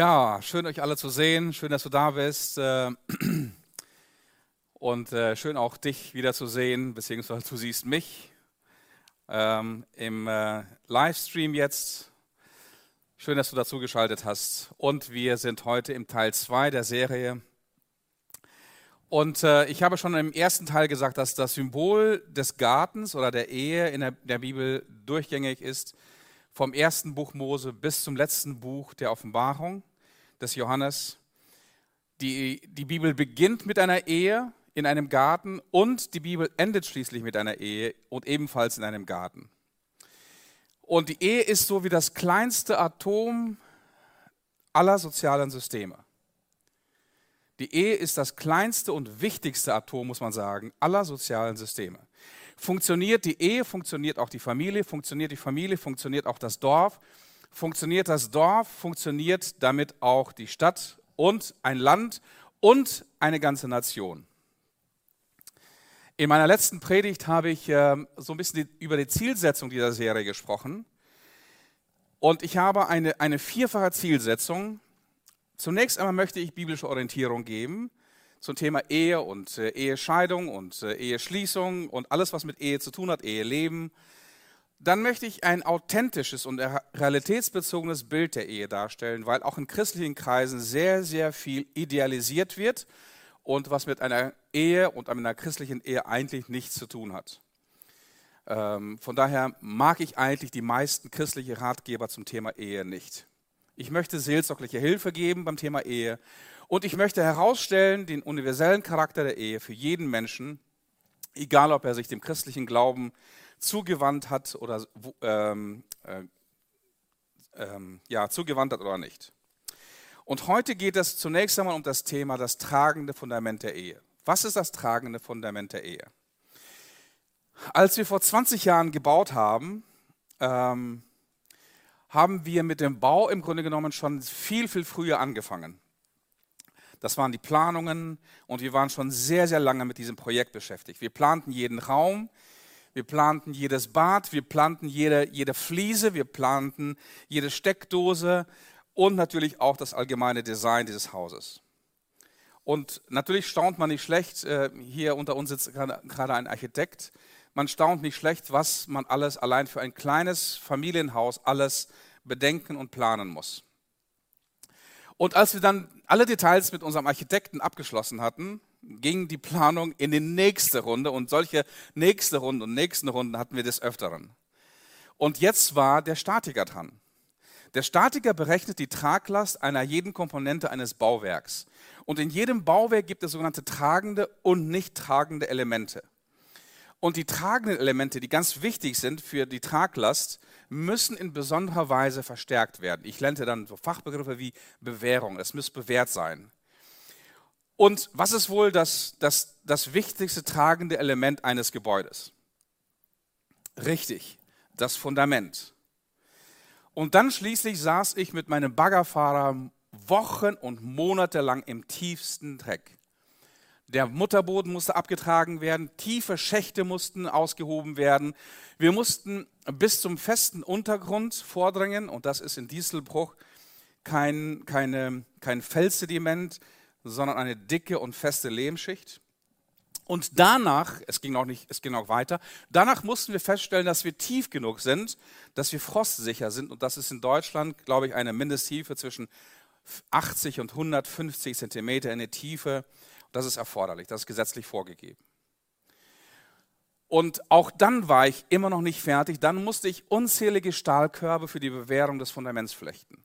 Ja, schön euch alle zu sehen. Schön, dass du da bist. äh, Und äh, schön auch dich wieder zu sehen, beziehungsweise du siehst mich ähm, im äh, Livestream jetzt. Schön, dass du dazu geschaltet hast. Und wir sind heute im Teil 2 der Serie. Und ich habe schon im ersten Teil gesagt, dass das Symbol des Gartens oder der Ehe in der, der Bibel durchgängig ist, vom ersten Buch Mose bis zum letzten Buch der Offenbarung des Johannes. Die, die Bibel beginnt mit einer Ehe in einem Garten und die Bibel endet schließlich mit einer Ehe und ebenfalls in einem Garten. Und die Ehe ist so wie das kleinste Atom aller sozialen Systeme. Die Ehe ist das kleinste und wichtigste Atom, muss man sagen, aller sozialen Systeme. Funktioniert die Ehe, funktioniert auch die Familie, funktioniert die Familie, funktioniert auch das Dorf, funktioniert das Dorf, funktioniert damit auch die Stadt und ein Land und eine ganze Nation. In meiner letzten Predigt habe ich äh, so ein bisschen über die Zielsetzung dieser Serie gesprochen. Und ich habe eine, eine vierfache Zielsetzung. Zunächst einmal möchte ich biblische Orientierung geben zum Thema Ehe und äh, Ehescheidung und äh, Eheschließung und alles, was mit Ehe zu tun hat, Eheleben. Dann möchte ich ein authentisches und realitätsbezogenes Bild der Ehe darstellen, weil auch in christlichen Kreisen sehr, sehr viel idealisiert wird und was mit einer Ehe und einer christlichen Ehe eigentlich nichts zu tun hat. Ähm, von daher mag ich eigentlich die meisten christlichen Ratgeber zum Thema Ehe nicht. Ich möchte seelsorgliche Hilfe geben beim Thema Ehe und ich möchte herausstellen den universellen Charakter der Ehe für jeden Menschen, egal ob er sich dem christlichen Glauben zugewandt hat oder ähm, äh, ähm, ja, zugewandt hat oder nicht. Und heute geht es zunächst einmal um das Thema das tragende Fundament der Ehe. Was ist das tragende Fundament der Ehe? Als wir vor 20 Jahren gebaut haben, ähm, haben wir mit dem Bau im Grunde genommen schon viel, viel früher angefangen. Das waren die Planungen und wir waren schon sehr, sehr lange mit diesem Projekt beschäftigt. Wir planten jeden Raum, wir planten jedes Bad, wir planten jede, jede Fliese, wir planten jede Steckdose, und natürlich auch das allgemeine Design dieses Hauses. Und natürlich staunt man nicht schlecht, äh, hier unter uns sitzt gerade ein Architekt, man staunt nicht schlecht, was man alles allein für ein kleines Familienhaus alles bedenken und planen muss. Und als wir dann alle Details mit unserem Architekten abgeschlossen hatten, ging die Planung in die nächste Runde und solche nächste Runde und nächsten Runden hatten wir des Öfteren. Und jetzt war der Statiker dran. Der Statiker berechnet die Traglast einer jeden Komponente eines Bauwerks. Und in jedem Bauwerk gibt es sogenannte tragende und nicht tragende Elemente. Und die tragenden Elemente, die ganz wichtig sind für die Traglast, müssen in besonderer Weise verstärkt werden. Ich lernte dann so Fachbegriffe wie Bewährung. Es muss bewährt sein. Und was ist wohl das, das, das wichtigste tragende Element eines Gebäudes? Richtig, das Fundament. Und dann schließlich saß ich mit meinem Baggerfahrer Wochen und Monate lang im tiefsten Dreck. Der Mutterboden musste abgetragen werden, tiefe Schächte mussten ausgehoben werden. Wir mussten bis zum festen Untergrund vordringen und das ist in Dieselbruch kein, keine, kein Felssediment, sondern eine dicke und feste Lehmschicht. Und danach, es ging auch nicht, es ging auch weiter, danach mussten wir feststellen, dass wir tief genug sind, dass wir frostsicher sind. Und das ist in Deutschland, glaube ich, eine Mindesttiefe zwischen 80 und 150 Zentimeter in der Tiefe. Das ist erforderlich, das ist gesetzlich vorgegeben. Und auch dann war ich immer noch nicht fertig. Dann musste ich unzählige Stahlkörbe für die Bewährung des Fundaments flechten.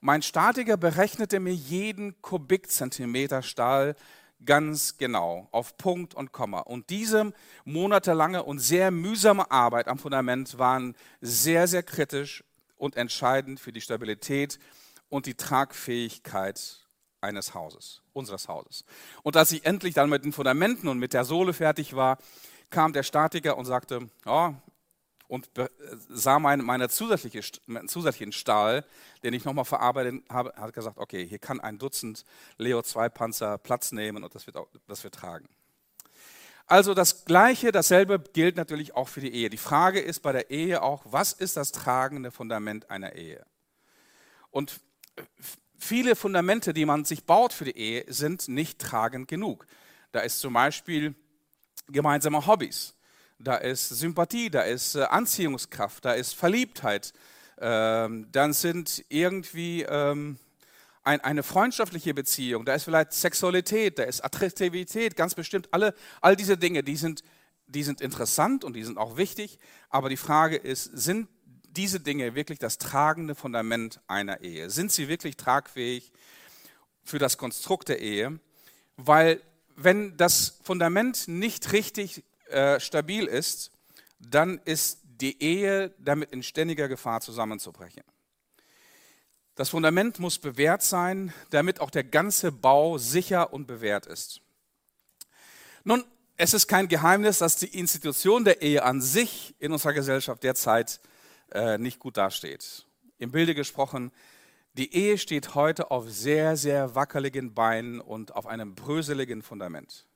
Mein Statiker berechnete mir jeden Kubikzentimeter Stahl ganz genau, auf Punkt und Komma. Und diese monatelange und sehr mühsame Arbeit am Fundament waren sehr, sehr kritisch und entscheidend für die Stabilität und die Tragfähigkeit eines Hauses, unseres Hauses. Und als ich endlich dann mit den Fundamenten und mit der Sohle fertig war, kam der Statiker und sagte, ja, und sah meinen meine zusätzliche, zusätzlichen Stahl, den ich nochmal verarbeitet habe, hat gesagt, okay, hier kann ein Dutzend Leo 2 Panzer Platz nehmen und das wird, auch, das wird tragen. Also das Gleiche, dasselbe gilt natürlich auch für die Ehe. Die Frage ist bei der Ehe auch, was ist das tragende Fundament einer Ehe? Und viele Fundamente, die man sich baut für die Ehe, sind nicht tragend genug. Da ist zum Beispiel gemeinsame Hobbys, da ist Sympathie, da ist äh, Anziehungskraft, da ist Verliebtheit, ähm, dann sind irgendwie ähm, ein, eine freundschaftliche Beziehung, da ist vielleicht Sexualität, da ist Attraktivität, ganz bestimmt. Alle, all diese Dinge, die sind, die sind interessant und die sind auch wichtig, aber die Frage ist, sind diese Dinge wirklich das tragende Fundament einer Ehe? Sind sie wirklich tragfähig für das Konstrukt der Ehe? Weil wenn das Fundament nicht richtig äh, stabil ist, dann ist die Ehe damit in ständiger Gefahr zusammenzubrechen. Das Fundament muss bewährt sein, damit auch der ganze Bau sicher und bewährt ist. Nun, es ist kein Geheimnis, dass die Institution der Ehe an sich in unserer Gesellschaft derzeit äh, nicht gut dasteht. Im Bilde gesprochen, die Ehe steht heute auf sehr, sehr wackeligen Beinen und auf einem bröseligen Fundament.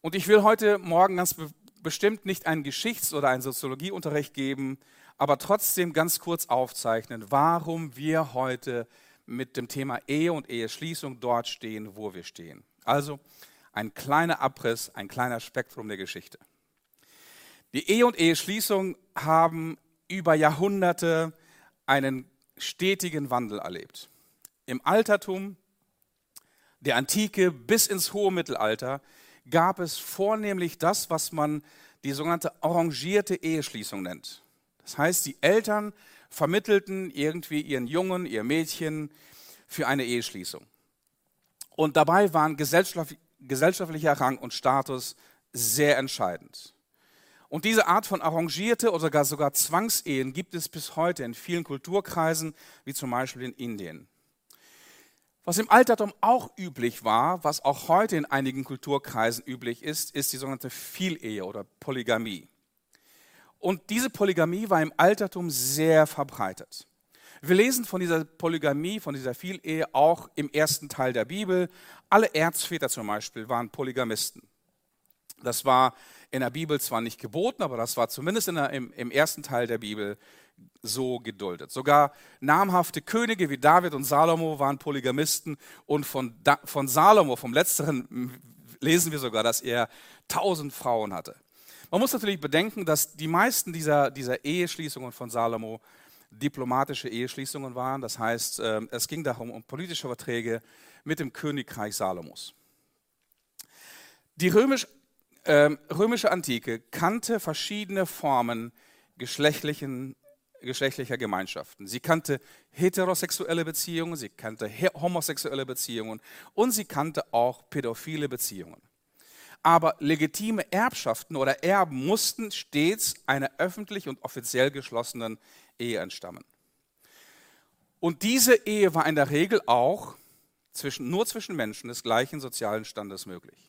Und ich will heute Morgen ganz bestimmt nicht einen Geschichts- oder einen Soziologieunterricht geben, aber trotzdem ganz kurz aufzeichnen, warum wir heute mit dem Thema Ehe und Eheschließung dort stehen, wo wir stehen. Also ein kleiner Abriss, ein kleiner Spektrum der Geschichte. Die Ehe und Eheschließung haben über Jahrhunderte einen stetigen Wandel erlebt. Im Altertum, der Antike bis ins hohe Mittelalter gab es vornehmlich das, was man die sogenannte arrangierte Eheschließung nennt. Das heißt, die Eltern vermittelten irgendwie ihren Jungen, ihr Mädchen für eine Eheschließung. Und dabei waren gesellschaftlicher Rang und Status sehr entscheidend. Und diese Art von arrangierte oder sogar, sogar Zwangsehen gibt es bis heute in vielen Kulturkreisen, wie zum Beispiel in Indien. Was im Altertum auch üblich war, was auch heute in einigen Kulturkreisen üblich ist, ist die sogenannte Vielehe oder Polygamie. Und diese Polygamie war im Altertum sehr verbreitet. Wir lesen von dieser Polygamie, von dieser Vielehe auch im ersten Teil der Bibel. Alle Erzväter zum Beispiel waren Polygamisten. Das war in der Bibel zwar nicht geboten, aber das war zumindest der, im, im ersten Teil der Bibel so geduldet. Sogar namhafte Könige wie David und Salomo waren Polygamisten und von, von Salomo, vom letzteren, lesen wir sogar, dass er tausend Frauen hatte. Man muss natürlich bedenken, dass die meisten dieser, dieser Eheschließungen von Salomo diplomatische Eheschließungen waren. Das heißt, ähm, es ging darum um politische Verträge mit dem Königreich Salomos. Die römisch ähm, römische Antike kannte verschiedene Formen geschlechtlichen, geschlechtlicher Gemeinschaften. Sie kannte heterosexuelle Beziehungen, sie kannte homosexuelle Beziehungen und sie kannte auch pädophile Beziehungen. Aber legitime Erbschaften oder Erben mussten stets einer öffentlich und offiziell geschlossenen Ehe entstammen. Und diese Ehe war in der Regel auch zwischen, nur zwischen Menschen des gleichen sozialen Standes möglich.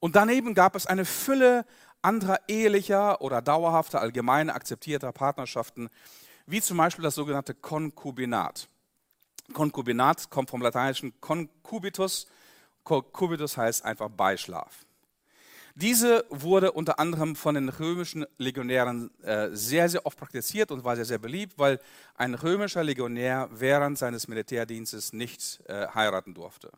Und daneben gab es eine Fülle anderer ehelicher oder dauerhafter, allgemein akzeptierter Partnerschaften, wie zum Beispiel das sogenannte Konkubinat. Konkubinat kommt vom lateinischen concubitus. Concubitus heißt einfach Beischlaf. Diese wurde unter anderem von den römischen Legionären äh, sehr, sehr oft praktiziert und war sehr, sehr beliebt, weil ein römischer Legionär während seines Militärdienstes nicht äh, heiraten durfte.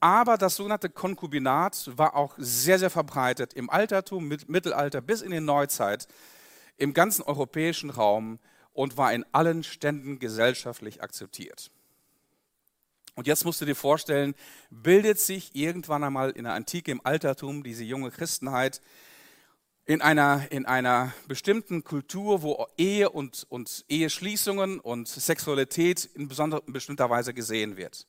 Aber das sogenannte Konkubinat war auch sehr, sehr verbreitet im Altertum, Mittelalter bis in die Neuzeit, im ganzen europäischen Raum und war in allen Ständen gesellschaftlich akzeptiert. Und jetzt musst du dir vorstellen, bildet sich irgendwann einmal in der Antike, im Altertum, diese junge Christenheit in einer, in einer bestimmten Kultur, wo Ehe und, und Eheschließungen und Sexualität in, besonder, in bestimmter Weise gesehen wird.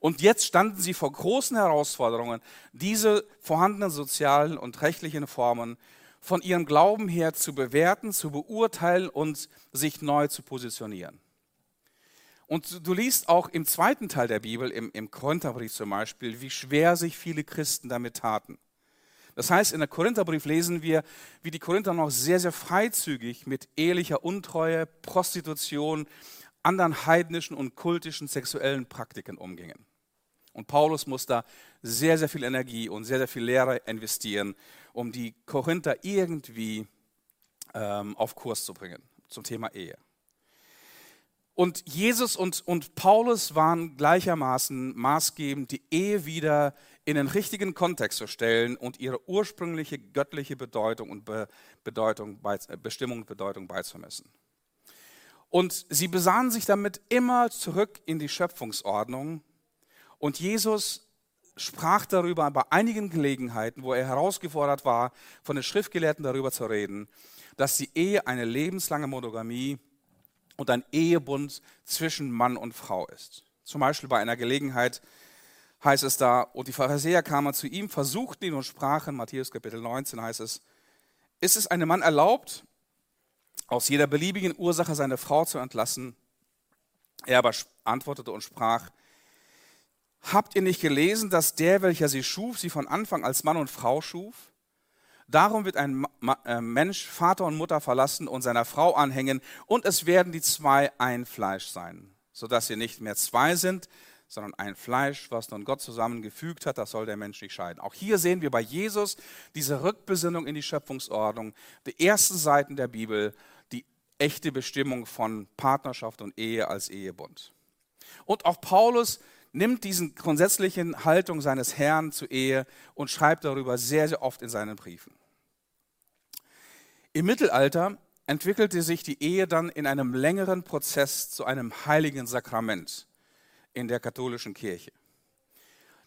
Und jetzt standen sie vor großen Herausforderungen, diese vorhandenen sozialen und rechtlichen Formen von ihrem Glauben her zu bewerten, zu beurteilen und sich neu zu positionieren. Und du liest auch im zweiten Teil der Bibel, im, im Korintherbrief zum Beispiel, wie schwer sich viele Christen damit taten. Das heißt, in der Korintherbrief lesen wir, wie die Korinther noch sehr, sehr freizügig mit ehelicher Untreue, Prostitution, anderen heidnischen und kultischen sexuellen Praktiken umgingen. Und Paulus muss da sehr, sehr viel Energie und sehr, sehr viel Lehre investieren, um die Korinther irgendwie ähm, auf Kurs zu bringen zum Thema Ehe. Und Jesus und, und Paulus waren gleichermaßen maßgebend, die Ehe wieder in den richtigen Kontext zu stellen und ihre ursprüngliche göttliche Bedeutung und Be Bedeutung, Bestimmung und Bedeutung beizumessen. Und sie besahen sich damit immer zurück in die Schöpfungsordnung. Und Jesus sprach darüber bei einigen Gelegenheiten, wo er herausgefordert war, von den Schriftgelehrten darüber zu reden, dass die Ehe eine lebenslange Monogamie und ein Ehebund zwischen Mann und Frau ist. Zum Beispiel bei einer Gelegenheit heißt es da, und die Pharisäer kamen zu ihm, versuchten ihn und sprachen, Matthäus Kapitel 19 heißt es, ist es einem Mann erlaubt, aus jeder beliebigen Ursache seine Frau zu entlassen? Er aber antwortete und sprach, habt ihr nicht gelesen, dass der, welcher sie schuf, sie von Anfang als Mann und Frau schuf? Darum wird ein äh, Mensch Vater und Mutter verlassen und seiner Frau anhängen, und es werden die zwei ein Fleisch sein, sodass sie nicht mehr zwei sind, sondern ein Fleisch, was nun Gott zusammengefügt hat, das soll der Mensch nicht scheiden. Auch hier sehen wir bei Jesus diese Rückbesinnung in die Schöpfungsordnung, die ersten Seiten der Bibel, die echte Bestimmung von Partnerschaft und Ehe als Ehebund. Und auch Paulus nimmt diese grundsätzliche Haltung seines Herrn zur Ehe und schreibt darüber sehr, sehr oft in seinen Briefen. Im Mittelalter entwickelte sich die Ehe dann in einem längeren Prozess zu einem heiligen Sakrament in der katholischen Kirche.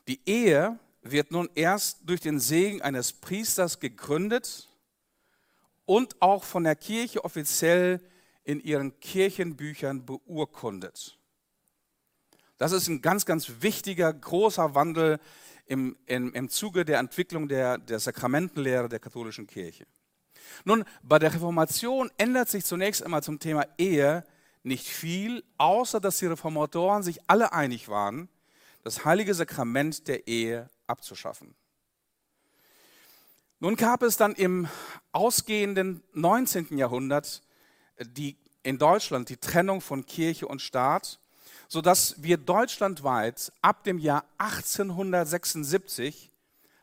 Die Ehe wird nun erst durch den Segen eines Priesters gegründet und auch von der Kirche offiziell in ihren Kirchenbüchern beurkundet. Das ist ein ganz, ganz wichtiger, großer Wandel im, im, im Zuge der Entwicklung der, der Sakramentenlehre der katholischen Kirche. Nun, bei der Reformation ändert sich zunächst einmal zum Thema Ehe nicht viel, außer dass die Reformatoren sich alle einig waren, das heilige Sakrament der Ehe abzuschaffen. Nun gab es dann im ausgehenden 19. Jahrhundert die, in Deutschland die Trennung von Kirche und Staat, sodass wir deutschlandweit ab dem Jahr 1876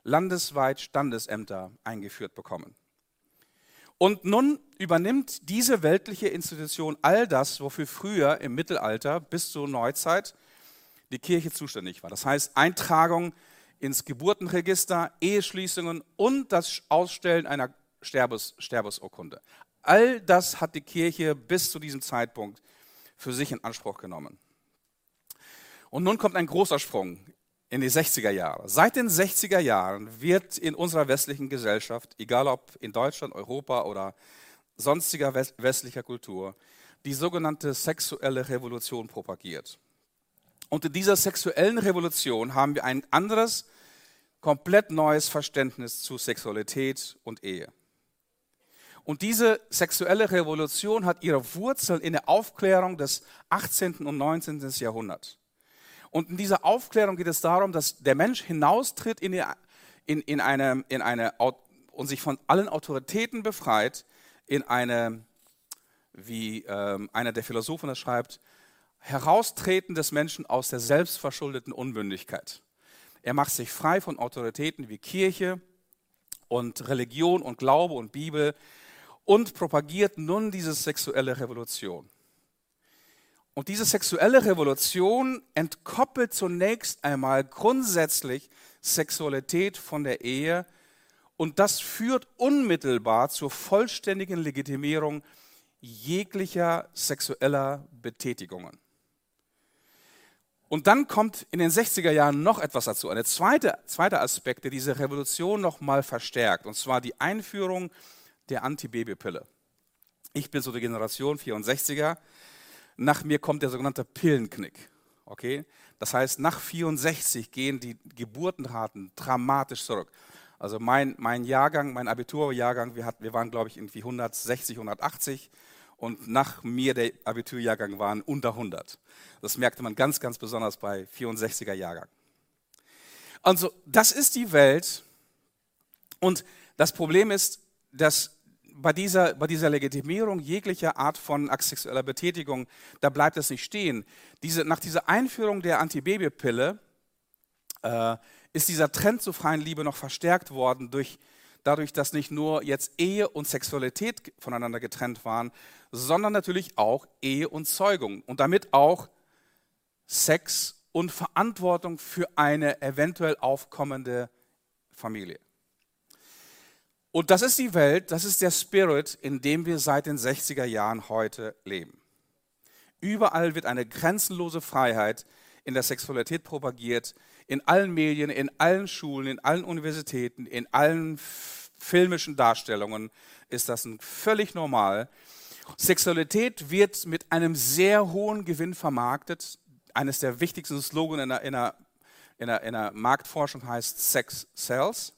landesweit Standesämter eingeführt bekommen. Und nun übernimmt diese weltliche Institution all das, wofür früher im Mittelalter bis zur Neuzeit die Kirche zuständig war. Das heißt Eintragung ins Geburtenregister, Eheschließungen und das Ausstellen einer Sterbes, Sterbesurkunde. All das hat die Kirche bis zu diesem Zeitpunkt für sich in Anspruch genommen. Und nun kommt ein großer Sprung in die 60er Jahre. Seit den 60er Jahren wird in unserer westlichen Gesellschaft, egal ob in Deutschland, Europa oder sonstiger westlicher Kultur, die sogenannte sexuelle Revolution propagiert. Und in dieser sexuellen Revolution haben wir ein anderes, komplett neues Verständnis zu Sexualität und Ehe. Und diese sexuelle Revolution hat ihre Wurzeln in der Aufklärung des 18. und 19. Jahrhunderts. Und in dieser Aufklärung geht es darum, dass der Mensch hinaustritt in, die, in, in, eine, in eine und sich von allen Autoritäten befreit in eine, wie ähm, einer der Philosophen das schreibt, Heraustreten des Menschen aus der selbstverschuldeten Unmündigkeit. Er macht sich frei von Autoritäten wie Kirche und Religion und Glaube und Bibel und propagiert nun diese sexuelle Revolution. Und diese sexuelle Revolution entkoppelt zunächst einmal grundsätzlich Sexualität von der Ehe und das führt unmittelbar zur vollständigen Legitimierung jeglicher sexueller Betätigungen. Und dann kommt in den 60er Jahren noch etwas dazu, ein zweite, zweiter Aspekt, der diese Revolution nochmal verstärkt, und zwar die Einführung der Antibabypille. Ich bin so die Generation 64er nach mir kommt der sogenannte Pillenknick. Okay? Das heißt, nach 64 gehen die Geburtenraten dramatisch zurück. Also mein, mein Jahrgang, mein Abiturjahrgang, wir, hatten, wir waren, glaube ich, irgendwie 160, 180 und nach mir der Abiturjahrgang waren unter 100. Das merkte man ganz, ganz besonders bei 64er Jahrgang. Also das ist die Welt und das Problem ist, dass bei dieser, bei dieser Legitimierung jeglicher Art von sexueller Betätigung, da bleibt es nicht stehen. Diese, nach dieser Einführung der Antibabypille äh, ist dieser Trend zur freien Liebe noch verstärkt worden durch, dadurch, dass nicht nur jetzt Ehe und Sexualität voneinander getrennt waren, sondern natürlich auch Ehe und Zeugung und damit auch Sex und Verantwortung für eine eventuell aufkommende Familie. Und das ist die Welt, das ist der Spirit, in dem wir seit den 60er Jahren heute leben. Überall wird eine grenzenlose Freiheit in der Sexualität propagiert, in allen Medien, in allen Schulen, in allen Universitäten, in allen filmischen Darstellungen ist das völlig normal. Sexualität wird mit einem sehr hohen Gewinn vermarktet. Eines der wichtigsten Slogans in der, in der, in der, in der Marktforschung heißt Sex Sells.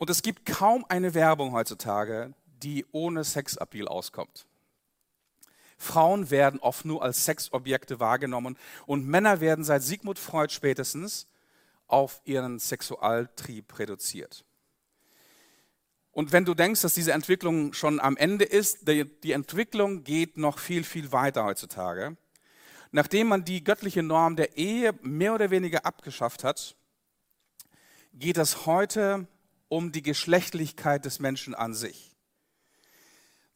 Und es gibt kaum eine Werbung heutzutage, die ohne Sexappeal auskommt. Frauen werden oft nur als Sexobjekte wahrgenommen und Männer werden seit Sigmund Freud spätestens auf ihren Sexualtrieb reduziert. Und wenn du denkst, dass diese Entwicklung schon am Ende ist, die, Entwicklung geht noch viel, viel weiter heutzutage. Nachdem man die göttliche Norm der Ehe mehr oder weniger abgeschafft hat, geht es heute um die Geschlechtlichkeit des Menschen an sich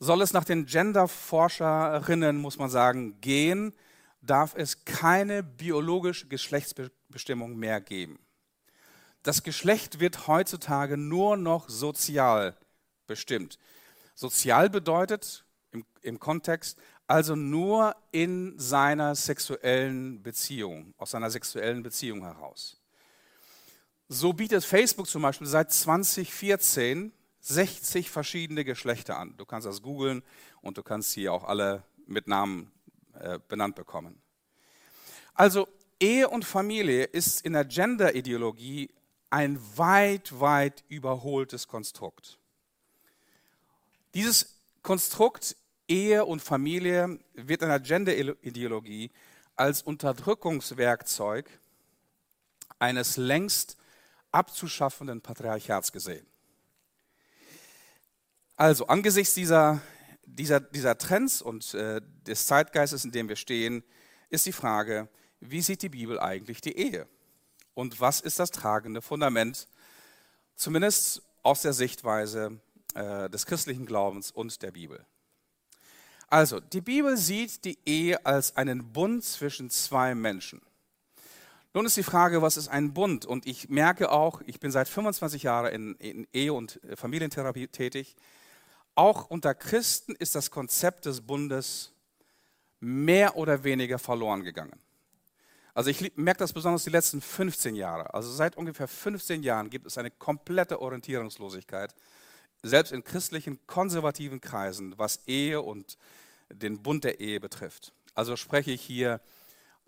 soll es nach den Genderforscherinnen, muss man sagen, gehen, darf es keine biologische Geschlechtsbestimmung mehr geben. Das Geschlecht wird heutzutage nur noch sozial bestimmt. Sozial bedeutet im, im Kontext also nur in seiner sexuellen Beziehung, aus seiner sexuellen Beziehung heraus. So bietet Facebook zum Beispiel seit 2014 60 verschiedene Geschlechter an. Du kannst das googeln und du kannst sie auch alle mit Namen äh, benannt bekommen. Also Ehe und Familie ist in der Gender-Ideologie ein weit, weit überholtes Konstrukt. Dieses Konstrukt Ehe und Familie wird in der Gender-Ideologie als Unterdrückungswerkzeug eines längst abzuschaffenden Patriarchats gesehen. Also angesichts dieser, dieser, dieser Trends und äh, des Zeitgeistes, in dem wir stehen, ist die Frage, wie sieht die Bibel eigentlich die Ehe? Und was ist das tragende Fundament, zumindest aus der Sichtweise äh, des christlichen Glaubens und der Bibel? Also, die Bibel sieht die Ehe als einen Bund zwischen zwei Menschen. Nun ist die Frage, was ist ein Bund? Und ich merke auch, ich bin seit 25 Jahren in, in Ehe- und Familientherapie tätig. Auch unter Christen ist das Konzept des Bundes mehr oder weniger verloren gegangen. Also ich merke das besonders die letzten 15 Jahre. Also seit ungefähr 15 Jahren gibt es eine komplette Orientierungslosigkeit, selbst in christlichen konservativen Kreisen, was Ehe und den Bund der Ehe betrifft. Also spreche ich hier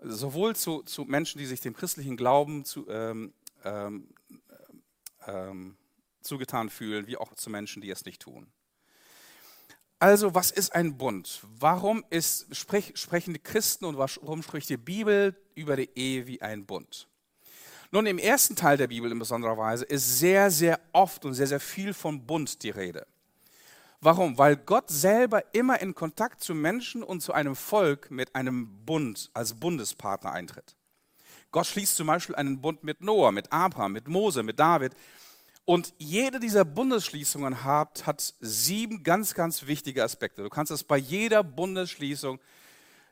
sowohl zu, zu Menschen, die sich dem christlichen Glauben zu, ähm, ähm, ähm, zugetan fühlen, wie auch zu Menschen, die es nicht tun. Also, was ist ein Bund? Warum ist, sprech, sprechen die Christen und warum spricht die Bibel über die Ehe wie ein Bund? Nun, im ersten Teil der Bibel in besonderer Weise ist sehr, sehr oft und sehr, sehr viel von Bund die Rede. Warum? Weil Gott selber immer in Kontakt zu Menschen und zu einem Volk mit einem Bund als Bundespartner eintritt. Gott schließt zum Beispiel einen Bund mit Noah, mit Abraham, mit Mose, mit David und jede dieser Bundesschließungen hat, hat sieben ganz, ganz wichtige Aspekte. Du kannst es bei jeder Bundesschließung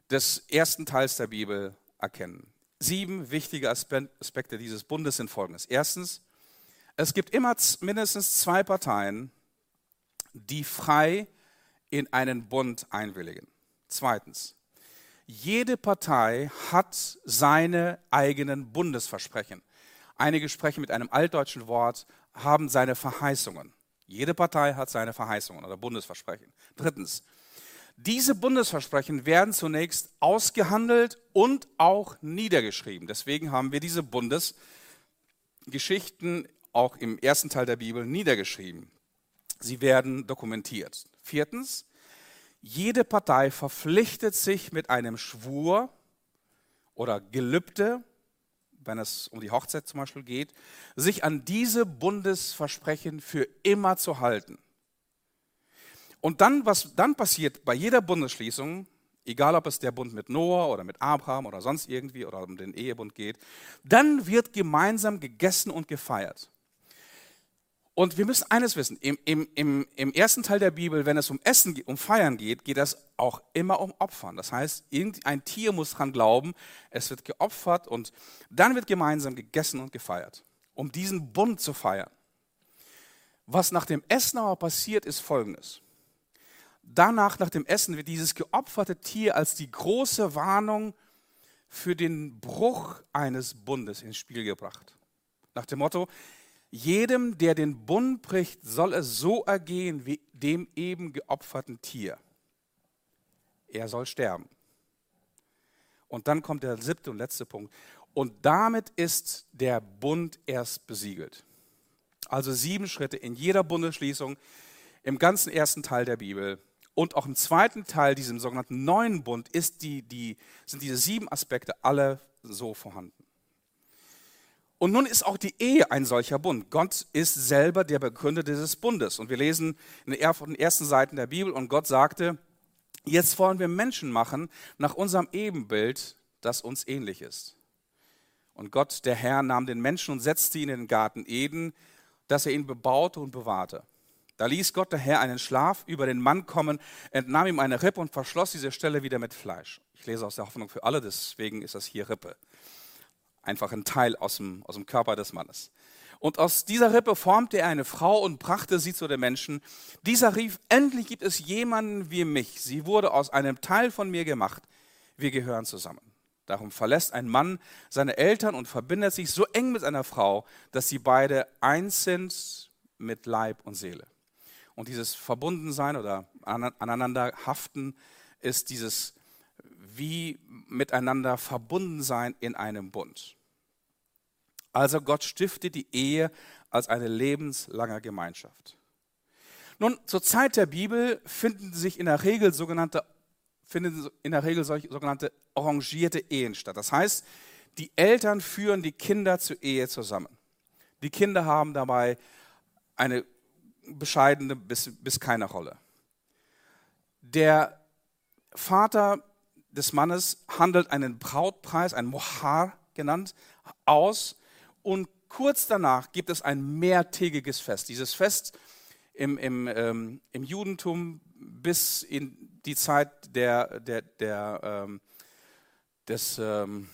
des ersten Teils der Bibel erkennen. Sieben wichtige Aspekte dieses Bundes sind folgendes. Erstens, es gibt immer mindestens zwei Parteien, die frei in einen Bund einwilligen. Zweitens, jede Partei hat seine eigenen Bundesversprechen. Einige sprechen mit einem altdeutschen Wort haben seine Verheißungen. Jede Partei hat seine Verheißungen oder Bundesversprechen. Drittens, diese Bundesversprechen werden zunächst ausgehandelt und auch niedergeschrieben. Deswegen haben wir diese Bundesgeschichten auch im ersten Teil der Bibel niedergeschrieben. Sie werden dokumentiert. Viertens, jede Partei verpflichtet sich mit einem Schwur oder Gelübde wenn es um die Hochzeit zum Beispiel geht, sich an diese Bundesversprechen für immer zu halten. Und dann, was dann passiert bei jeder Bundesschließung, egal ob es der Bund mit Noah oder mit Abraham oder sonst irgendwie oder um den Ehebund geht, dann wird gemeinsam gegessen und gefeiert. Und wir müssen eines wissen, im, im, im, im ersten Teil der Bibel, wenn es um Essen, um Feiern geht, geht es auch immer um Opfern. Das heißt, irgendein Tier muss dran glauben, es wird geopfert und dann wird gemeinsam gegessen und gefeiert, um diesen Bund zu feiern. Was nach dem Essen aber passiert, ist Folgendes. Danach, nach dem Essen, wird dieses geopferte Tier als die große Warnung für den Bruch eines Bundes ins Spiel gebracht. Nach dem Motto, jedem, der den Bund bricht, soll es so ergehen wie dem eben geopferten Tier. Er soll sterben. Und dann kommt der siebte und letzte Punkt. Und damit ist der Bund erst besiegelt. Also sieben Schritte in jeder Bundesschließung, im ganzen ersten Teil der Bibel. Und auch im zweiten Teil, diesem sogenannten neuen Bund, die, die, sind diese sieben Aspekte alle so vorhanden. Und nun ist auch die Ehe ein solcher Bund. Gott ist selber der Begründer dieses Bundes. Und wir lesen in den ersten Seiten der Bibel, und Gott sagte, jetzt wollen wir Menschen machen nach unserem Ebenbild, das uns ähnlich ist. Und Gott, der Herr, nahm den Menschen und setzte ihn in den Garten Eden, dass er ihn bebaute und bewahrte. Da ließ Gott der Herr einen Schlaf über den Mann kommen, entnahm ihm eine Rippe und verschloss diese Stelle wieder mit Fleisch. Ich lese aus der Hoffnung für alle, deswegen ist das hier Rippe einfach ein Teil aus dem, aus dem Körper des Mannes. Und aus dieser Rippe formte er eine Frau und brachte sie zu den Menschen. Dieser rief, endlich gibt es jemanden wie mich. Sie wurde aus einem Teil von mir gemacht. Wir gehören zusammen. Darum verlässt ein Mann seine Eltern und verbindet sich so eng mit einer Frau, dass sie beide eins sind mit Leib und Seele. Und dieses Verbundensein oder aneinander haften ist dieses wie miteinander verbunden sein in einem Bund. Also Gott stiftet die Ehe als eine lebenslange Gemeinschaft. Nun, zur Zeit der Bibel finden sich in der Regel sogenannte, finden in der Regel solche sogenannte arrangierte Ehen statt. Das heißt, die Eltern führen die Kinder zur Ehe zusammen. Die Kinder haben dabei eine bescheidene bis, bis keine Rolle. Der Vater des Mannes handelt einen Brautpreis, ein Mohar genannt, aus und kurz danach gibt es ein mehrtägiges Fest. Dieses Fest im, im, ähm, im Judentum bis in die Zeit der, der, der, ähm, des, ähm,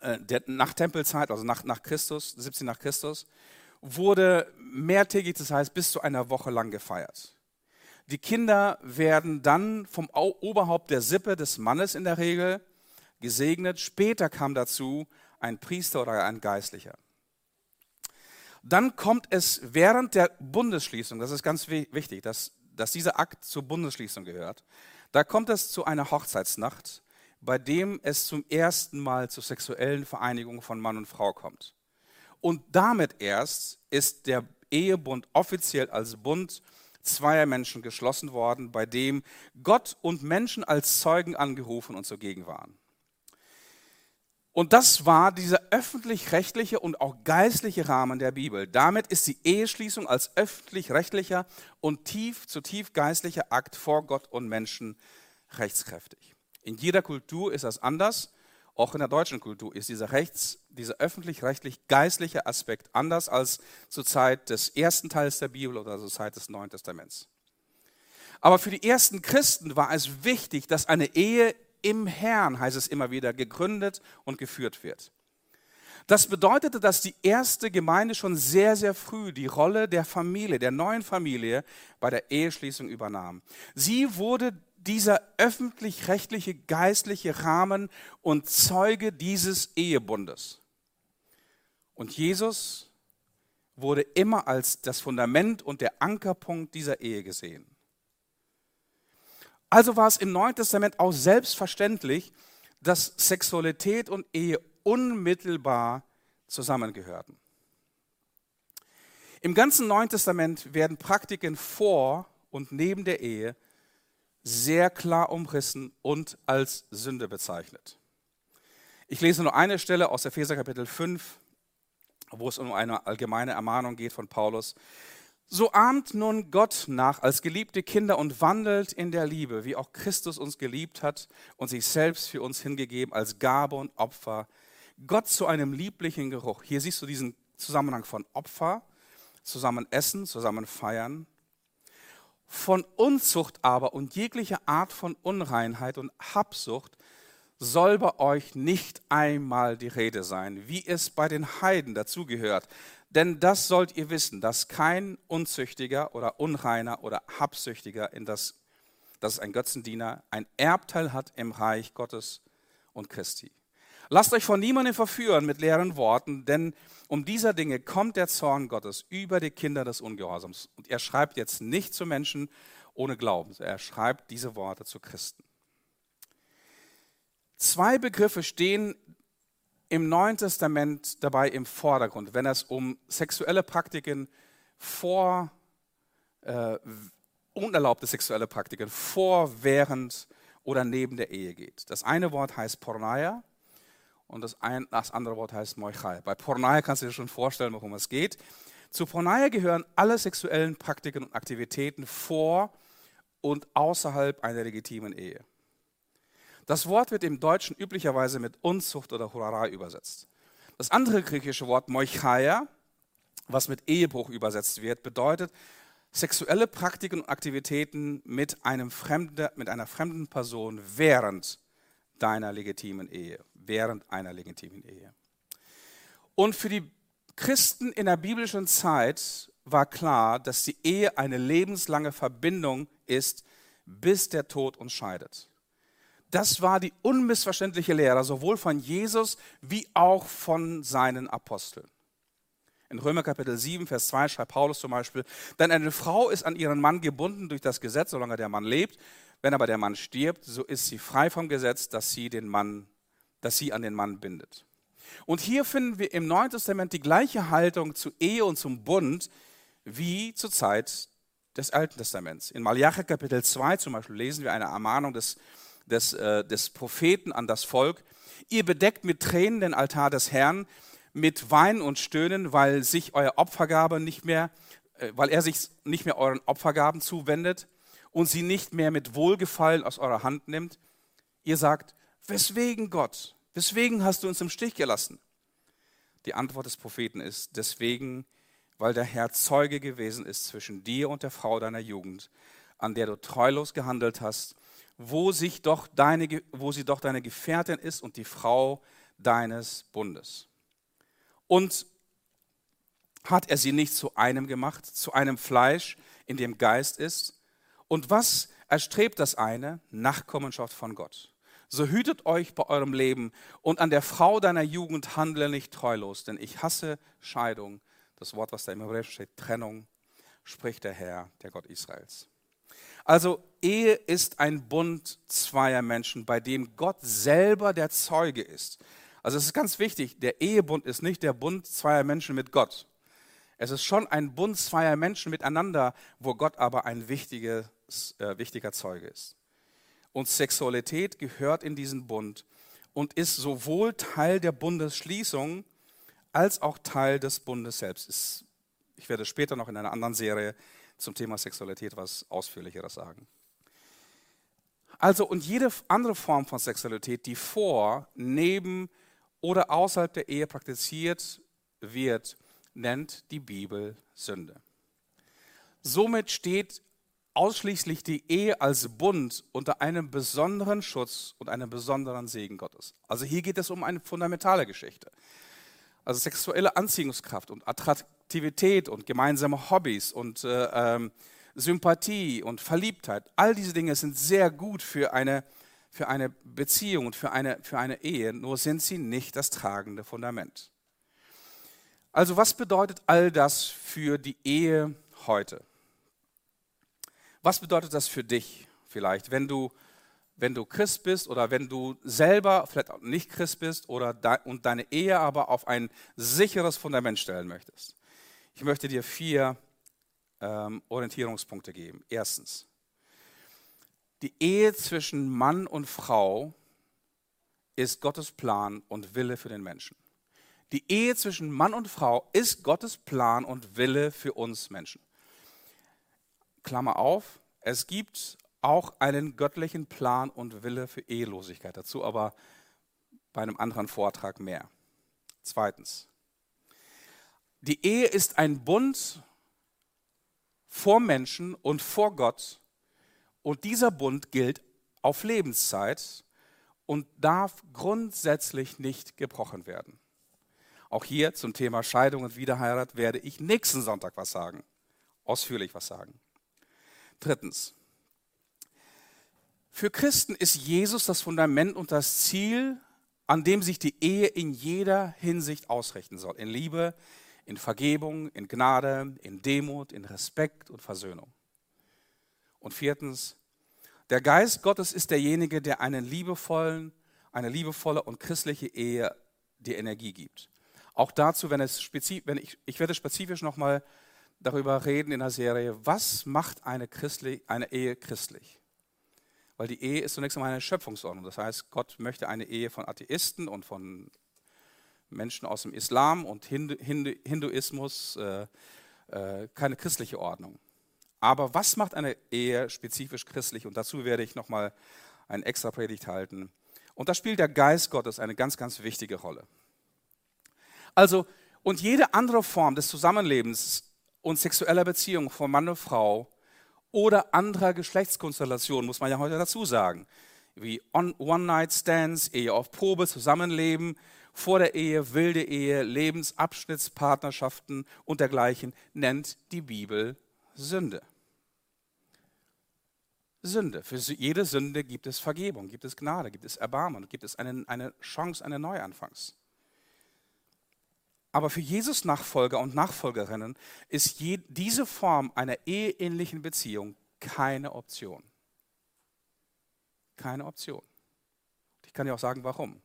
äh, der Nachtempelzeit, also nach, nach Christus, 17 nach Christus, wurde mehrtägig, das heißt bis zu einer Woche lang gefeiert. Die Kinder werden dann vom Oberhaupt der Sippe des Mannes in der Regel gesegnet. Später kam dazu ein Priester oder ein Geistlicher. Dann kommt es während der Bundesschließung, das ist ganz wichtig, dass, dass dieser Akt zur Bundesschließung gehört, da kommt es zu einer Hochzeitsnacht, bei dem es zum ersten Mal zur sexuellen Vereinigung von Mann und Frau kommt. Und damit erst ist der Ehebund offiziell als Bund zweier Menschen geschlossen worden, bei dem Gott und Menschen als Zeugen angerufen und zugegen waren. Und das war dieser öffentlich-rechtliche und auch geistliche Rahmen der Bibel. Damit ist die Eheschließung als öffentlich-rechtlicher und tief zu tief geistlicher Akt vor Gott und Menschen rechtskräftig. In jeder Kultur ist das anders. Auch in der deutschen Kultur ist dieser Rechts, dieser öffentlich-rechtlich-geistliche Aspekt anders als zur Zeit des ersten Teils der Bibel oder zur Zeit des Neuen Testaments. Aber für die ersten Christen war es wichtig, dass eine Ehe im Herrn, heißt es immer wieder, gegründet und geführt wird. Das bedeutete, dass die erste Gemeinde schon sehr, sehr früh die Rolle der Familie, der neuen Familie bei der Eheschließung übernahm. Sie wurde dieser öffentlich-rechtliche geistliche Rahmen und Zeuge dieses Ehebundes. Und Jesus wurde immer als das Fundament und der Ankerpunkt dieser Ehe gesehen. Also war es im Neuen Testament auch selbstverständlich, dass Sexualität und Ehe unmittelbar zusammengehörten. Im ganzen Neuen Testament werden Praktiken vor und neben der Ehe sehr klar umrissen und als Sünde bezeichnet. Ich lese nur eine Stelle aus Epheser Kapitel 5, wo es um eine allgemeine Ermahnung geht von Paulus. So ahmt nun Gott nach als geliebte Kinder und wandelt in der Liebe, wie auch Christus uns geliebt hat und sich selbst für uns hingegeben als Gabe und Opfer. Gott zu einem lieblichen Geruch. Hier siehst du diesen Zusammenhang von Opfer zusammen essen, zusammen feiern. Von Unzucht aber und jeglicher Art von Unreinheit und Habsucht soll bei euch nicht einmal die Rede sein, wie es bei den Heiden dazugehört. Denn das sollt ihr wissen, dass kein Unzüchtiger oder Unreiner oder Habsüchtiger in das, das ist ein Götzendiener, ein Erbteil hat im Reich Gottes und Christi. Lasst euch von niemandem verführen mit leeren Worten, denn um dieser Dinge kommt der Zorn Gottes über die Kinder des Ungehorsams. Und er schreibt jetzt nicht zu Menschen ohne Glauben, er schreibt diese Worte zu Christen. Zwei Begriffe stehen im Neuen Testament dabei im Vordergrund, wenn es um sexuelle Praktiken vor, äh, unerlaubte sexuelle Praktiken vor, während oder neben der Ehe geht. Das eine Wort heißt Porneia und das, ein, das andere Wort heißt Moichai. Bei Porneia kannst du dir schon vorstellen, worum es geht. Zu Porneia gehören alle sexuellen Praktiken und Aktivitäten vor und außerhalb einer legitimen Ehe. Das Wort wird im Deutschen üblicherweise mit Unzucht oder Hurara übersetzt. Das andere griechische Wort Moichaia, was mit Ehebruch übersetzt wird, bedeutet sexuelle Praktiken und Aktivitäten mit, einem Fremde, mit einer fremden Person während deiner legitimen Ehe, während einer legitimen Ehe. Und für die Christen in der biblischen Zeit war klar, dass die Ehe eine lebenslange Verbindung ist, bis der Tod uns scheidet. Das war die unmissverständliche Lehre, sowohl von Jesus wie auch von seinen Aposteln. In Römer Kapitel 7, Vers 2 schreibt Paulus zum Beispiel, denn eine Frau ist an ihren Mann gebunden durch das Gesetz, solange der Mann lebt. Wenn aber der Mann stirbt, so ist sie frei vom Gesetz, dass sie, den Mann, dass sie an den Mann bindet. Und hier finden wir im Neuen Testament die gleiche Haltung zu Ehe und zum Bund wie zur Zeit des Alten Testaments. In Malachi Kapitel 2 zum Beispiel lesen wir eine Ermahnung des des, äh, des Propheten an das Volk. Ihr bedeckt mit Tränen den Altar des Herrn, mit Weinen und Stöhnen, weil sich euer Opfergabe nicht mehr, äh, weil er sich nicht mehr euren Opfergaben zuwendet und sie nicht mehr mit Wohlgefallen aus eurer Hand nimmt. Ihr sagt, weswegen Gott? Weswegen hast du uns im Stich gelassen? Die Antwort des Propheten ist, deswegen, weil der Herr Zeuge gewesen ist zwischen dir und der Frau deiner Jugend, an der du treulos gehandelt hast wo, sich doch deine, wo sie doch deine Gefährtin ist und die Frau deines Bundes. Und hat er sie nicht zu einem gemacht, zu einem Fleisch, in dem Geist ist? Und was erstrebt das eine? Nachkommenschaft von Gott. So hütet euch bei eurem Leben und an der Frau deiner Jugend handle nicht treulos, denn ich hasse Scheidung. Das Wort, was da im Hebräischen steht, Trennung, spricht der Herr, der Gott Israels. Also Ehe ist ein Bund zweier Menschen, bei dem Gott selber der Zeuge ist. Also es ist ganz wichtig, der Ehebund ist nicht der Bund zweier Menschen mit Gott. Es ist schon ein Bund zweier Menschen miteinander, wo Gott aber ein wichtiges, äh, wichtiger Zeuge ist. Und Sexualität gehört in diesen Bund und ist sowohl Teil der Bundesschließung als auch Teil des Bundes selbst. Ich werde später noch in einer anderen Serie zum Thema Sexualität was Ausführlicheres sagen. Also und jede andere Form von Sexualität, die vor, neben oder außerhalb der Ehe praktiziert wird, nennt die Bibel Sünde. Somit steht ausschließlich die Ehe als Bund unter einem besonderen Schutz und einem besonderen Segen Gottes. Also hier geht es um eine fundamentale Geschichte. Also sexuelle Anziehungskraft und Attraktivität und gemeinsame Hobbys und äh, ähm, Sympathie und Verliebtheit, all diese Dinge sind sehr gut für eine, für eine Beziehung und für eine, für eine Ehe, nur sind sie nicht das tragende Fundament. Also was bedeutet all das für die Ehe heute? Was bedeutet das für dich vielleicht, wenn du, wenn du Christ bist oder wenn du selber vielleicht auch nicht Christ bist oder de, und deine Ehe aber auf ein sicheres Fundament stellen möchtest? Ich möchte dir vier ähm, Orientierungspunkte geben. Erstens, die Ehe zwischen Mann und Frau ist Gottes Plan und Wille für den Menschen. Die Ehe zwischen Mann und Frau ist Gottes Plan und Wille für uns Menschen. Klammer auf, es gibt auch einen göttlichen Plan und Wille für Ehelosigkeit. Dazu aber bei einem anderen Vortrag mehr. Zweitens, die Ehe ist ein Bund vor Menschen und vor Gott. Und dieser Bund gilt auf Lebenszeit und darf grundsätzlich nicht gebrochen werden. Auch hier zum Thema Scheidung und Wiederheirat werde ich nächsten Sonntag was sagen, ausführlich was sagen. Drittens. Für Christen ist Jesus das Fundament und das Ziel, an dem sich die Ehe in jeder Hinsicht ausrichten soll. In Liebe, in Vergebung, in Gnade, in Demut, in Respekt und Versöhnung. Und viertens, der Geist Gottes ist derjenige, der einen liebevollen, eine liebevolle und christliche Ehe die Energie gibt. Auch dazu, wenn es wenn ich, ich werde spezifisch nochmal darüber reden in der Serie, was macht eine, christlich, eine Ehe christlich? Weil die Ehe ist zunächst einmal eine Schöpfungsordnung. Das heißt, Gott möchte eine Ehe von Atheisten und von Menschen aus dem Islam und Hindu, Hindu, Hinduismus, äh, äh, keine christliche Ordnung. Aber was macht eine Ehe spezifisch christlich? Und dazu werde ich nochmal eine extra Predigt halten. Und da spielt der Geist Gottes eine ganz, ganz wichtige Rolle. Also, und jede andere Form des Zusammenlebens und sexueller Beziehung von Mann und Frau oder anderer Geschlechtskonstellationen, muss man ja heute dazu sagen, wie One-Night-Stands, Ehe auf Probe, Zusammenleben, vor der Ehe, wilde Ehe, Lebensabschnittspartnerschaften und dergleichen, nennt die Bibel Sünde. Sünde. Für jede Sünde gibt es Vergebung, gibt es Gnade, gibt es Erbarmen, gibt es eine, eine Chance eine Neuanfangs. Aber für Jesus Nachfolger und Nachfolgerinnen ist je, diese Form einer eheähnlichen Beziehung keine Option. Keine Option. Ich kann ja auch sagen, warum.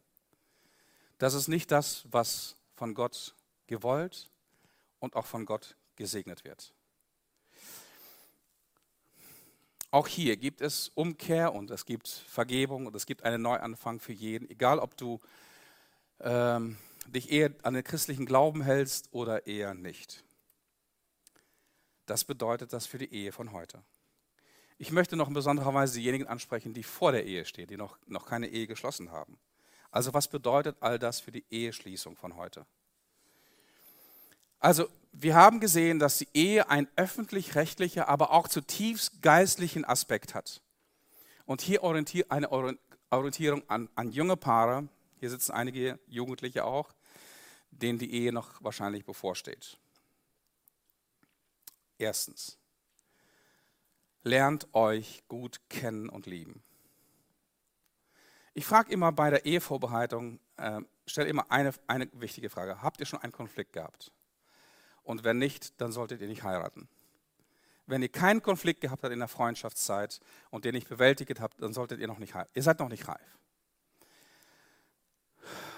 Das ist nicht das, was von Gott gewollt und auch von Gott gesegnet wird. Auch hier gibt es Umkehr und es gibt Vergebung und es gibt einen Neuanfang für jeden, egal ob du ähm, dich eher an den christlichen Glauben hältst oder eher nicht. Das bedeutet das für die Ehe von heute. Ich möchte noch in besonderer Weise diejenigen ansprechen, die vor der Ehe stehen, die noch, noch keine Ehe geschlossen haben. Also was bedeutet all das für die Eheschließung von heute? Also wir haben gesehen, dass die Ehe einen öffentlich-rechtlichen, aber auch zutiefst geistlichen Aspekt hat. Und hier eine Orientierung an, an junge Paare, hier sitzen einige Jugendliche auch, denen die Ehe noch wahrscheinlich bevorsteht. Erstens, lernt euch gut kennen und lieben. Ich frage immer bei der Ehevorbereitung, äh, stelle immer eine, eine wichtige Frage. Habt ihr schon einen Konflikt gehabt? Und wenn nicht, dann solltet ihr nicht heiraten. Wenn ihr keinen Konflikt gehabt habt in der Freundschaftszeit und den nicht bewältigt habt, dann solltet ihr noch nicht heiraten. Ihr seid noch nicht reif.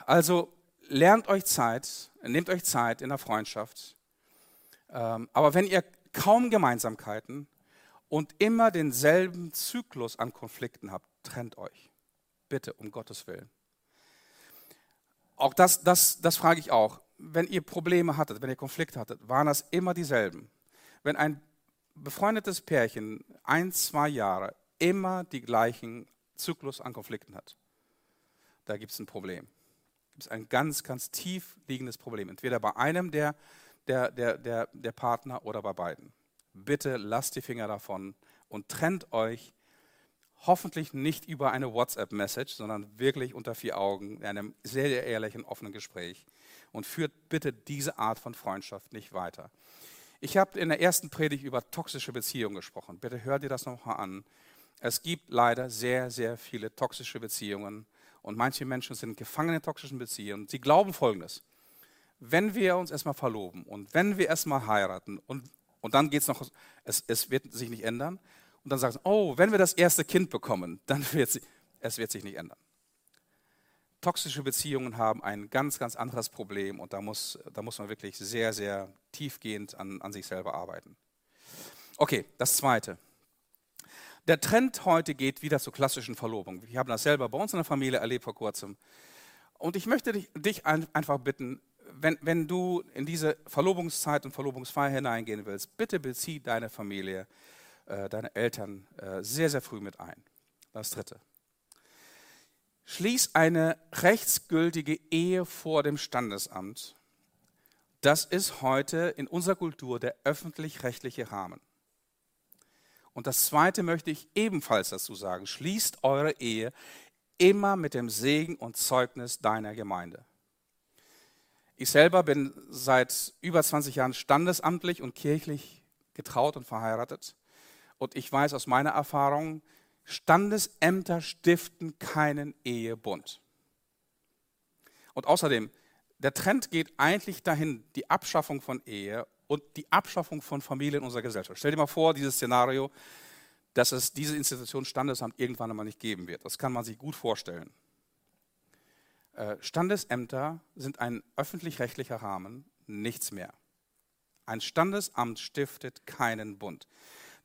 Also lernt euch Zeit, nehmt euch Zeit in der Freundschaft. Ähm, aber wenn ihr kaum Gemeinsamkeiten und immer denselben Zyklus an Konflikten habt, trennt euch. Bitte, um Gottes Willen. Auch das, das, das frage ich auch. Wenn ihr Probleme hattet, wenn ihr Konflikte hattet, waren das immer dieselben. Wenn ein befreundetes Pärchen ein, zwei Jahre immer die gleichen Zyklus an Konflikten hat, da gibt es ein Problem. Gibt es ein ganz, ganz tief liegendes Problem. Entweder bei einem der, der, der, der, der Partner oder bei beiden. Bitte lasst die Finger davon und trennt euch hoffentlich nicht über eine WhatsApp-Message, sondern wirklich unter vier Augen, in einem sehr, sehr ehrlichen, offenen Gespräch. Und führt bitte diese Art von Freundschaft nicht weiter. Ich habe in der ersten Predigt über toxische Beziehungen gesprochen. Bitte hört ihr das nochmal an. Es gibt leider sehr, sehr viele toxische Beziehungen und manche Menschen sind gefangen in toxischen Beziehungen. Sie glauben Folgendes. Wenn wir uns erstmal verloben und wenn wir erstmal heiraten und, und dann geht es noch, es, wird sich nicht ändern und dann sagen sie, oh, wenn wir das erste Kind bekommen, dann wird sie, es wird sich nicht ändern. Toxische Beziehungen haben ein ganz, ganz anderes Problem und da muss, da muss man wirklich sehr, sehr tiefgehend an, an sich selber arbeiten. Okay, das Zweite. Der Trend heute geht wieder zur klassischen Verlobung. Wir haben das selber bei uns in der Familie erlebt vor kurzem. Und ich möchte dich, dich einfach bitten, wenn, wenn, du in diese Verlobungszeit und Verlobungsfeier hineingehen willst, bitte bezieh deine Familie äh, deine Eltern äh, sehr, sehr früh mit ein. Das dritte. Schließ eine rechtsgültige Ehe vor dem Standesamt. Das ist heute in unserer Kultur der öffentlich-rechtliche Rahmen. Und das Zweite möchte ich ebenfalls dazu sagen. Schließt eure Ehe immer mit dem Segen und Zeugnis deiner Gemeinde. Ich selber bin seit über 20 Jahren standesamtlich und kirchlich getraut und verheiratet. Und ich weiß aus meiner Erfahrung, Standesämter stiften keinen Ehebund. Und außerdem, der Trend geht eigentlich dahin, die Abschaffung von Ehe und die Abschaffung von Familie in unserer Gesellschaft. Stell dir mal vor, dieses Szenario, dass es diese Institution Standesamt irgendwann einmal nicht geben wird. Das kann man sich gut vorstellen. Äh, Standesämter sind ein öffentlich-rechtlicher Rahmen, nichts mehr. Ein Standesamt stiftet keinen Bund.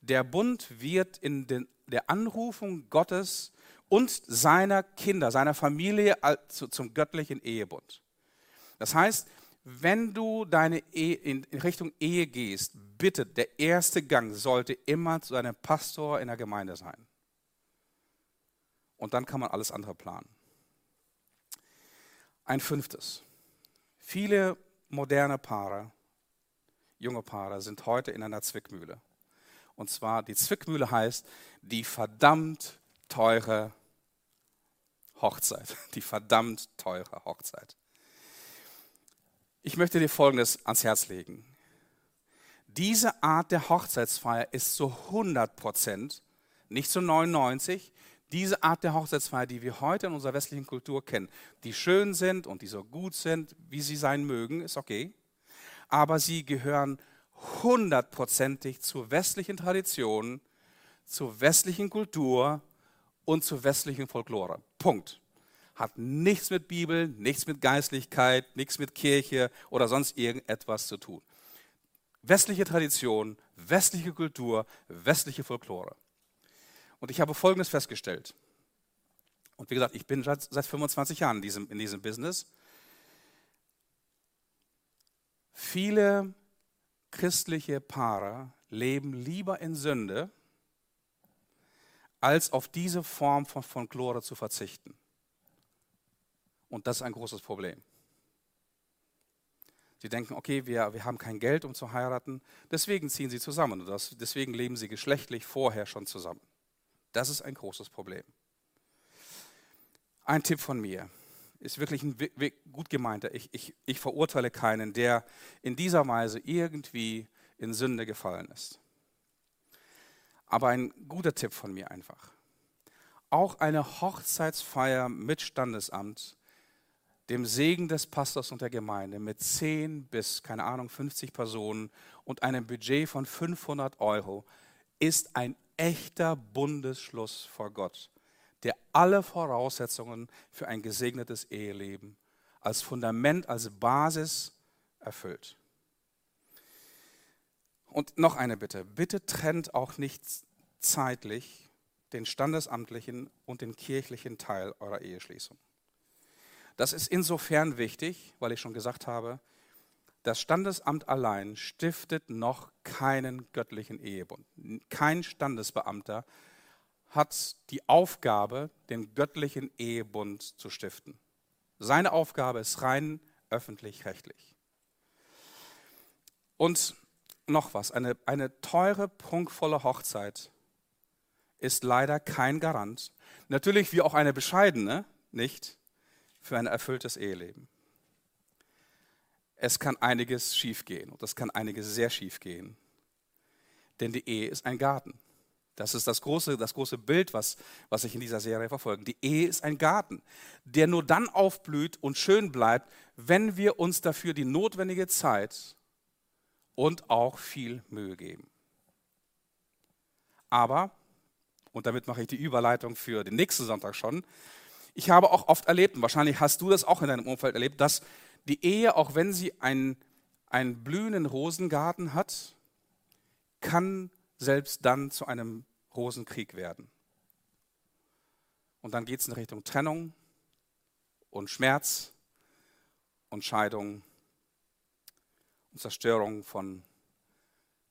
Der Bund wird in den, der Anrufung Gottes und seiner Kinder, seiner Familie zum göttlichen Ehebund. Das heißt, wenn du deine Ehe, in Richtung Ehe gehst, bitte, der erste Gang sollte immer zu einem Pastor in der Gemeinde sein. Und dann kann man alles andere planen. Ein fünftes. Viele moderne Paare, junge Paare, sind heute in einer Zwickmühle. Und zwar, die Zwickmühle heißt die verdammt teure Hochzeit. Die verdammt teure Hochzeit. Ich möchte dir Folgendes ans Herz legen. Diese Art der Hochzeitsfeier ist zu 100 Prozent, nicht zu 99, diese Art der Hochzeitsfeier, die wir heute in unserer westlichen Kultur kennen, die schön sind und die so gut sind, wie sie sein mögen, ist okay. Aber sie gehören hundertprozentig zur westlichen Tradition, zur westlichen Kultur und zur westlichen Folklore. Punkt. Hat nichts mit Bibel, nichts mit Geistlichkeit, nichts mit Kirche oder sonst irgendetwas zu tun. Westliche Tradition, westliche Kultur, westliche Folklore. Und ich habe Folgendes festgestellt. Und wie gesagt, ich bin seit 25 Jahren in diesem, in diesem Business. Viele christliche Paare leben lieber in Sünde, als auf diese Form von Folklore zu verzichten. Und das ist ein großes Problem. Sie denken, okay, wir, wir haben kein Geld, um zu heiraten, deswegen ziehen sie zusammen. Das, deswegen leben sie geschlechtlich vorher schon zusammen. Das ist ein großes Problem. Ein Tipp von mir ist wirklich ein gut gemeinter. Ich, ich, ich verurteile keinen, der in dieser Weise irgendwie in Sünde gefallen ist. Aber ein guter Tipp von mir einfach. Auch eine Hochzeitsfeier mit Standesamt, dem Segen des Pastors und der Gemeinde mit 10 bis, keine Ahnung, 50 Personen und einem Budget von 500 Euro ist ein echter Bundesschluss vor Gott, der alle Voraussetzungen für ein gesegnetes Eheleben als Fundament, als Basis erfüllt. Und noch eine Bitte. Bitte trennt auch nicht zeitlich den standesamtlichen und den kirchlichen Teil eurer Eheschließung. Das ist insofern wichtig, weil ich schon gesagt habe, das Standesamt allein stiftet noch keinen göttlichen Ehebund. Kein Standesbeamter hat die Aufgabe, den göttlichen Ehebund zu stiften. Seine Aufgabe ist rein öffentlich-rechtlich. Und noch was, eine, eine teure, prunkvolle Hochzeit ist leider kein Garant, natürlich wie auch eine bescheidene, nicht, für ein erfülltes Eheleben es kann einiges schiefgehen und es kann einiges sehr schiefgehen. Denn die Ehe ist ein Garten. Das ist das große, das große Bild, was, was ich in dieser Serie verfolge. Die Ehe ist ein Garten, der nur dann aufblüht und schön bleibt, wenn wir uns dafür die notwendige Zeit und auch viel Mühe geben. Aber, und damit mache ich die Überleitung für den nächsten Sonntag schon, ich habe auch oft erlebt, und wahrscheinlich hast du das auch in deinem Umfeld erlebt, dass die Ehe, auch wenn sie einen, einen blühenden Rosengarten hat, kann selbst dann zu einem Rosenkrieg werden. Und dann geht es in Richtung Trennung und Schmerz und Scheidung und Zerstörung von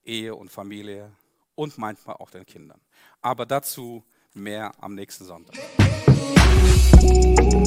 Ehe und Familie und manchmal auch den Kindern. Aber dazu mehr am nächsten Sonntag. Thank you.